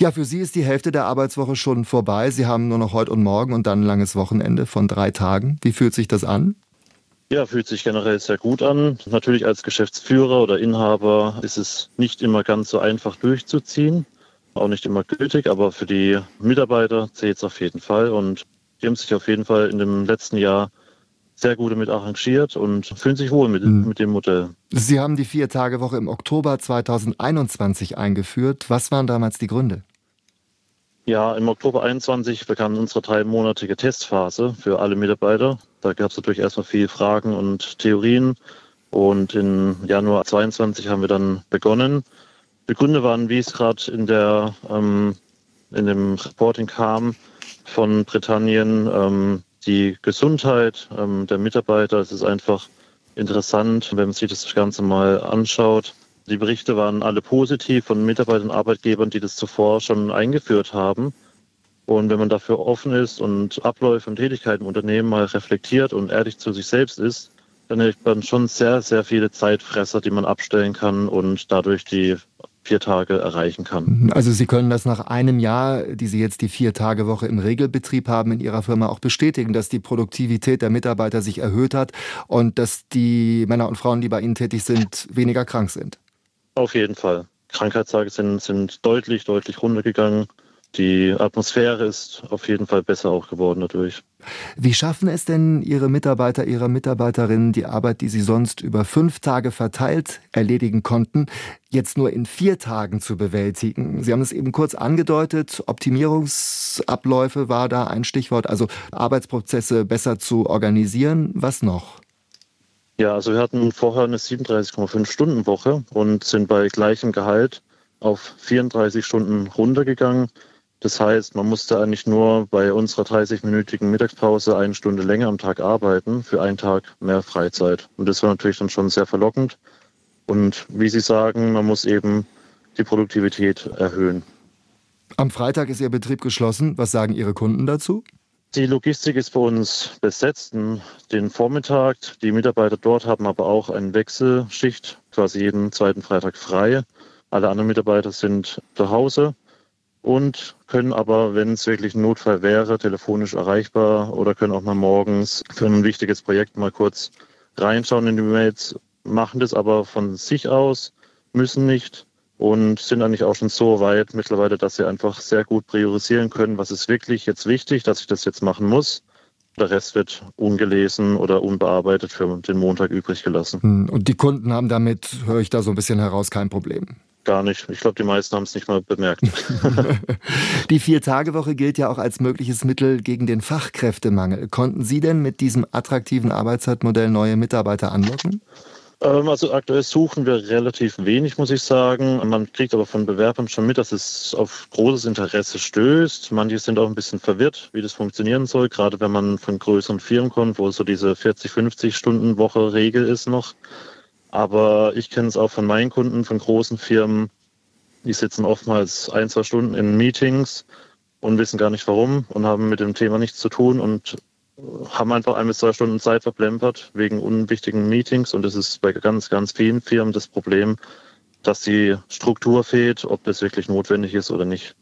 Ja, für Sie ist die Hälfte der Arbeitswoche schon vorbei. Sie haben nur noch heute und morgen und dann ein langes Wochenende von drei Tagen. Wie fühlt sich das an? Ja, fühlt sich generell sehr gut an. Natürlich als Geschäftsführer oder Inhaber ist es nicht immer ganz so einfach durchzuziehen, auch nicht immer gültig, aber für die Mitarbeiter zählt es auf jeden Fall und die haben sich auf jeden Fall in dem letzten Jahr sehr gut damit arrangiert und fühlen sich wohl mit, mhm. mit dem Modell. Sie haben die Vier-Tage-Woche im Oktober 2021 eingeführt. Was waren damals die Gründe? Ja, im Oktober 21 begann unsere dreimonatige Testphase für alle Mitarbeiter. Da gab es natürlich erstmal viele Fragen und Theorien. Und im Januar 22 haben wir dann begonnen. Die Gründe waren, wie es gerade in der ähm, in dem Reporting kam von Britannien, ähm, die Gesundheit ähm, der Mitarbeiter. Es ist einfach interessant, wenn man sich das Ganze mal anschaut. Die Berichte waren alle positiv von Mitarbeitern und Arbeitgebern, die das zuvor schon eingeführt haben. Und wenn man dafür offen ist und Abläufe und Tätigkeiten im Unternehmen mal reflektiert und ehrlich zu sich selbst ist, dann hat man schon sehr, sehr viele Zeitfresser, die man abstellen kann und dadurch die vier Tage erreichen kann. Mhm. Also Sie können das nach einem Jahr, die Sie jetzt die vier Tage Woche im Regelbetrieb haben in Ihrer Firma auch bestätigen, dass die Produktivität der Mitarbeiter sich erhöht hat und dass die Männer und Frauen, die bei Ihnen tätig sind, weniger krank sind. Auf jeden Fall. Krankheitstage sind, sind deutlich, deutlich runtergegangen. Die Atmosphäre ist auf jeden Fall besser auch geworden dadurch. Wie schaffen es denn Ihre Mitarbeiter, Ihre Mitarbeiterinnen, die Arbeit, die sie sonst über fünf Tage verteilt erledigen konnten, jetzt nur in vier Tagen zu bewältigen? Sie haben es eben kurz angedeutet, Optimierungsabläufe war da ein Stichwort, also Arbeitsprozesse besser zu organisieren. Was noch? Ja, also wir hatten vorher eine 37,5 Stunden Woche und sind bei gleichem Gehalt auf 34 Stunden runtergegangen. Das heißt, man musste eigentlich nur bei unserer 30-minütigen Mittagspause eine Stunde länger am Tag arbeiten, für einen Tag mehr Freizeit. Und das war natürlich dann schon sehr verlockend. Und wie Sie sagen, man muss eben die Produktivität erhöhen. Am Freitag ist Ihr Betrieb geschlossen. Was sagen Ihre Kunden dazu? Die Logistik ist bei uns besetzt, den Vormittag. Die Mitarbeiter dort haben aber auch eine Wechselschicht, quasi jeden zweiten Freitag frei. Alle anderen Mitarbeiter sind zu Hause und können aber, wenn es wirklich ein Notfall wäre, telefonisch erreichbar oder können auch mal morgens für ein wichtiges Projekt mal kurz reinschauen in die Mails, machen das aber von sich aus, müssen nicht und sind eigentlich auch schon so weit mittlerweile, dass sie einfach sehr gut priorisieren können, was ist wirklich jetzt wichtig, dass ich das jetzt machen muss. Der Rest wird ungelesen oder unbearbeitet für den Montag übrig gelassen. Hm, und die Kunden haben damit, höre ich da so ein bisschen heraus, kein Problem gar nicht. Ich glaube, die meisten haben es nicht mal bemerkt. die Vier-Tage-Woche gilt ja auch als mögliches Mittel gegen den Fachkräftemangel. Konnten Sie denn mit diesem attraktiven Arbeitszeitmodell neue Mitarbeiter anlocken? Ähm, also aktuell suchen wir relativ wenig, muss ich sagen. Man kriegt aber von Bewerbern schon mit, dass es auf großes Interesse stößt. Manche sind auch ein bisschen verwirrt, wie das funktionieren soll, gerade wenn man von größeren Firmen kommt, wo so diese 40, 50 Stunden Woche Regel ist noch. Aber ich kenne es auch von meinen Kunden, von großen Firmen. Die sitzen oftmals ein, zwei Stunden in Meetings und wissen gar nicht warum und haben mit dem Thema nichts zu tun und haben einfach ein bis zwei Stunden Zeit verplempert wegen unwichtigen Meetings. Und das ist bei ganz, ganz vielen Firmen das Problem, dass die Struktur fehlt, ob das wirklich notwendig ist oder nicht.